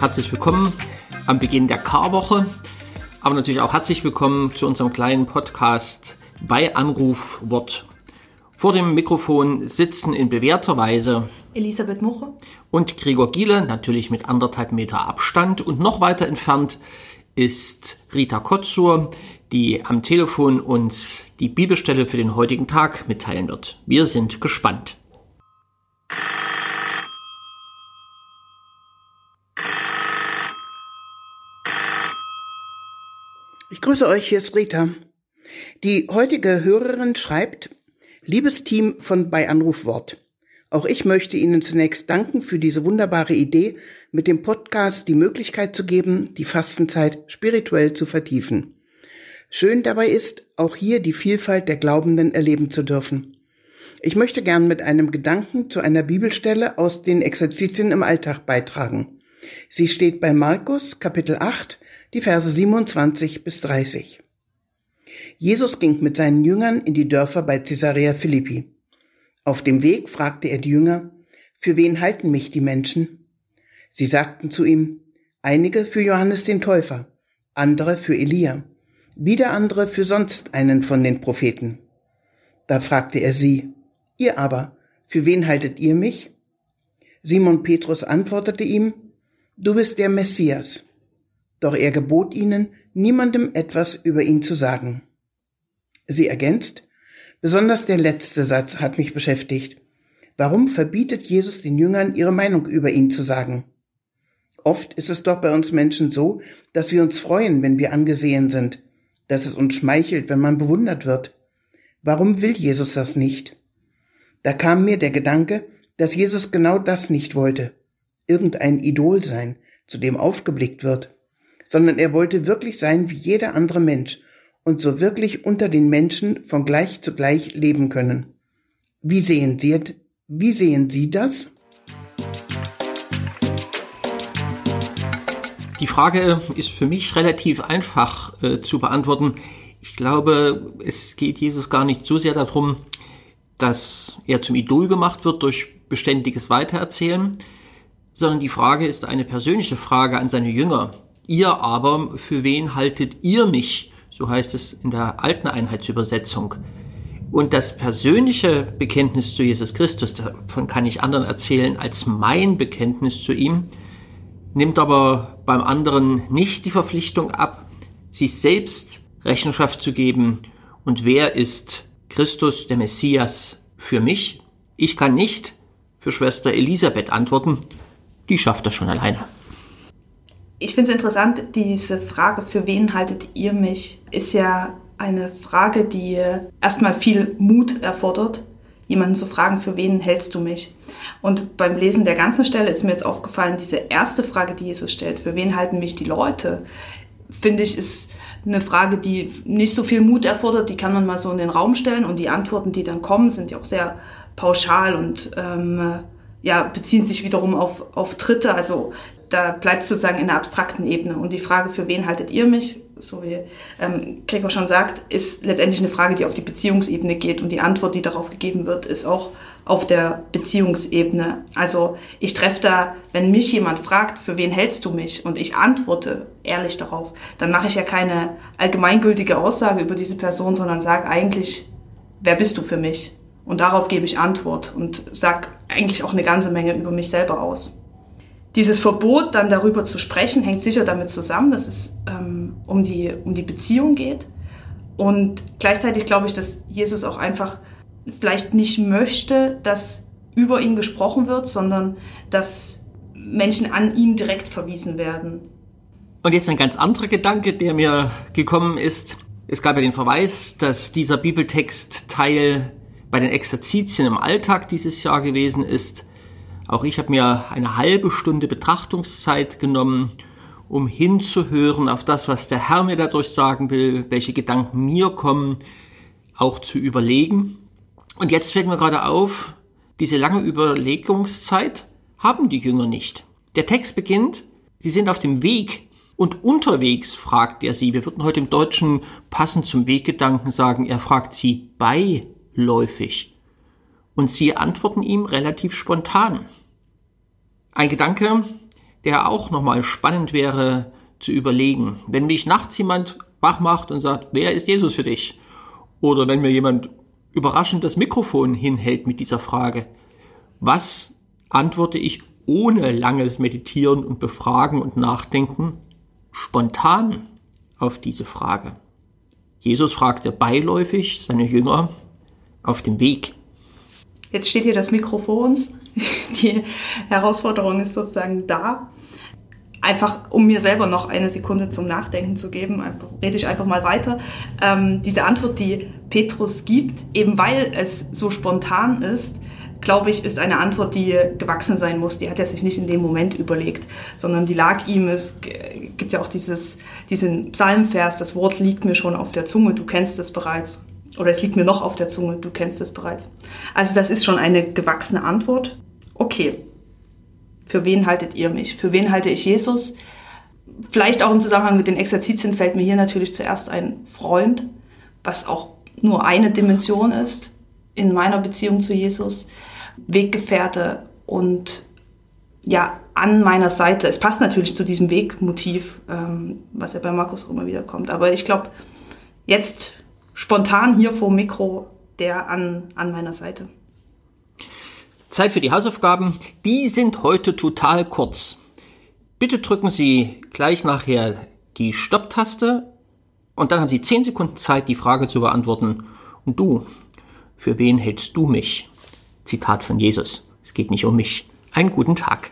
Herzlich willkommen am Beginn der Karwoche, aber natürlich auch herzlich willkommen zu unserem kleinen Podcast bei Anrufwort. Vor dem Mikrofon sitzen in bewährter Weise Elisabeth Muche und Gregor Giele, natürlich mit anderthalb Meter Abstand. Und noch weiter entfernt ist Rita Kotzur, die am Telefon uns die Bibelstelle für den heutigen Tag mitteilen wird. Wir sind gespannt. Ich grüße euch, hier ist Rita. Die heutige Hörerin schreibt, liebes Team von bei Anrufwort. Auch ich möchte Ihnen zunächst danken für diese wunderbare Idee, mit dem Podcast die Möglichkeit zu geben, die Fastenzeit spirituell zu vertiefen. Schön dabei ist, auch hier die Vielfalt der Glaubenden erleben zu dürfen. Ich möchte gern mit einem Gedanken zu einer Bibelstelle aus den Exerzitien im Alltag beitragen. Sie steht bei Markus Kapitel 8, die Verse 27 bis 30. Jesus ging mit seinen Jüngern in die Dörfer bei Caesarea Philippi. Auf dem Weg fragte er die Jünger, für wen halten mich die Menschen? Sie sagten zu ihm, einige für Johannes den Täufer, andere für Elia, wieder andere für sonst einen von den Propheten. Da fragte er sie, ihr aber, für wen haltet ihr mich? Simon Petrus antwortete ihm, du bist der Messias. Doch er gebot ihnen, niemandem etwas über ihn zu sagen. Sie ergänzt, Besonders der letzte Satz hat mich beschäftigt. Warum verbietet Jesus den Jüngern, ihre Meinung über ihn zu sagen? Oft ist es doch bei uns Menschen so, dass wir uns freuen, wenn wir angesehen sind, dass es uns schmeichelt, wenn man bewundert wird. Warum will Jesus das nicht? Da kam mir der Gedanke, dass Jesus genau das nicht wollte, irgendein Idol sein, zu dem aufgeblickt wird, sondern er wollte wirklich sein wie jeder andere Mensch und so wirklich unter den Menschen von gleich zu gleich leben können. Wie sehen Sie, wie sehen Sie das? Die Frage ist für mich relativ einfach äh, zu beantworten. Ich glaube, es geht Jesus gar nicht so sehr darum, dass er zum Idol gemacht wird durch beständiges Weitererzählen, sondern die Frage ist eine persönliche Frage an seine Jünger. Ihr aber, für wen haltet ihr mich? So heißt es in der alten Einheitsübersetzung. Und das persönliche Bekenntnis zu Jesus Christus, davon kann ich anderen erzählen als mein Bekenntnis zu ihm, nimmt aber beim anderen nicht die Verpflichtung ab, sich selbst Rechenschaft zu geben. Und wer ist Christus, der Messias, für mich? Ich kann nicht für Schwester Elisabeth antworten, die schafft das schon alleine. Ich finde es interessant, diese Frage, für wen haltet ihr mich, ist ja eine Frage, die erstmal viel Mut erfordert, jemanden zu fragen, für wen hältst du mich? Und beim Lesen der ganzen Stelle ist mir jetzt aufgefallen, diese erste Frage, die Jesus stellt, für wen halten mich die Leute, finde ich, ist eine Frage, die nicht so viel Mut erfordert, die kann man mal so in den Raum stellen und die Antworten, die dann kommen, sind ja auch sehr pauschal und ähm, ja, beziehen sich wiederum auf, auf Dritte. Also da bleibt sozusagen in der abstrakten Ebene. Und die Frage, für wen haltet ihr mich, so wie ähm, Gregor schon sagt, ist letztendlich eine Frage, die auf die Beziehungsebene geht. Und die Antwort, die darauf gegeben wird, ist auch auf der Beziehungsebene. Also ich treffe da, wenn mich jemand fragt, für wen hältst du mich? Und ich antworte ehrlich darauf, dann mache ich ja keine allgemeingültige Aussage über diese Person, sondern sage eigentlich, wer bist du für mich? Und darauf gebe ich Antwort und sage eigentlich auch eine ganze Menge über mich selber aus. Dieses Verbot, dann darüber zu sprechen, hängt sicher damit zusammen, dass es ähm, um, die, um die Beziehung geht. Und gleichzeitig glaube ich, dass Jesus auch einfach vielleicht nicht möchte, dass über ihn gesprochen wird, sondern dass Menschen an ihn direkt verwiesen werden. Und jetzt ein ganz anderer Gedanke, der mir gekommen ist. Es gab ja den Verweis, dass dieser Bibeltext Teil bei den Exerzitien im Alltag dieses Jahr gewesen ist. Auch ich habe mir eine halbe Stunde Betrachtungszeit genommen, um hinzuhören auf das, was der Herr mir dadurch sagen will, welche Gedanken mir kommen, auch zu überlegen. Und jetzt fällt mir gerade auf, diese lange Überlegungszeit haben die Jünger nicht. Der Text beginnt, sie sind auf dem Weg Und unterwegs fragt er sie. Wir würden heute im Deutschen passend zum Weggedanken sagen, er fragt sie beiläufig. Und sie antworten ihm relativ spontan. Ein Gedanke, der auch nochmal spannend wäre zu überlegen. Wenn mich nachts jemand wach macht und sagt, wer ist Jesus für dich? Oder wenn mir jemand überraschend das Mikrofon hinhält mit dieser Frage, was antworte ich ohne langes Meditieren und Befragen und Nachdenken spontan auf diese Frage? Jesus fragte beiläufig seine Jünger auf dem Weg. Jetzt steht hier das Mikro vor uns. Die Herausforderung ist sozusagen da. Einfach, um mir selber noch eine Sekunde zum Nachdenken zu geben, einfach, rede ich einfach mal weiter. Ähm, diese Antwort, die Petrus gibt, eben weil es so spontan ist, glaube ich, ist eine Antwort, die gewachsen sein muss. Die hat er sich nicht in dem Moment überlegt, sondern die lag ihm. Es gibt ja auch dieses, diesen Psalmvers, das Wort liegt mir schon auf der Zunge, du kennst es bereits. Oder es liegt mir noch auf der Zunge, du kennst es bereits. Also das ist schon eine gewachsene Antwort. Okay, für wen haltet ihr mich? Für wen halte ich Jesus? Vielleicht auch im Zusammenhang mit den Exerzitien fällt mir hier natürlich zuerst ein Freund, was auch nur eine Dimension ist in meiner Beziehung zu Jesus. Weggefährte und ja, an meiner Seite. Es passt natürlich zu diesem Wegmotiv, ähm, was ja bei Markus auch immer wieder kommt. Aber ich glaube, jetzt spontan hier vor Mikro, der an, an meiner Seite. Zeit für die Hausaufgaben. Die sind heute total kurz. Bitte drücken Sie gleich nachher die Stopptaste und dann haben Sie 10 Sekunden Zeit, die Frage zu beantworten. Und du, für wen hältst du mich? Zitat von Jesus. Es geht nicht um mich. Einen guten Tag.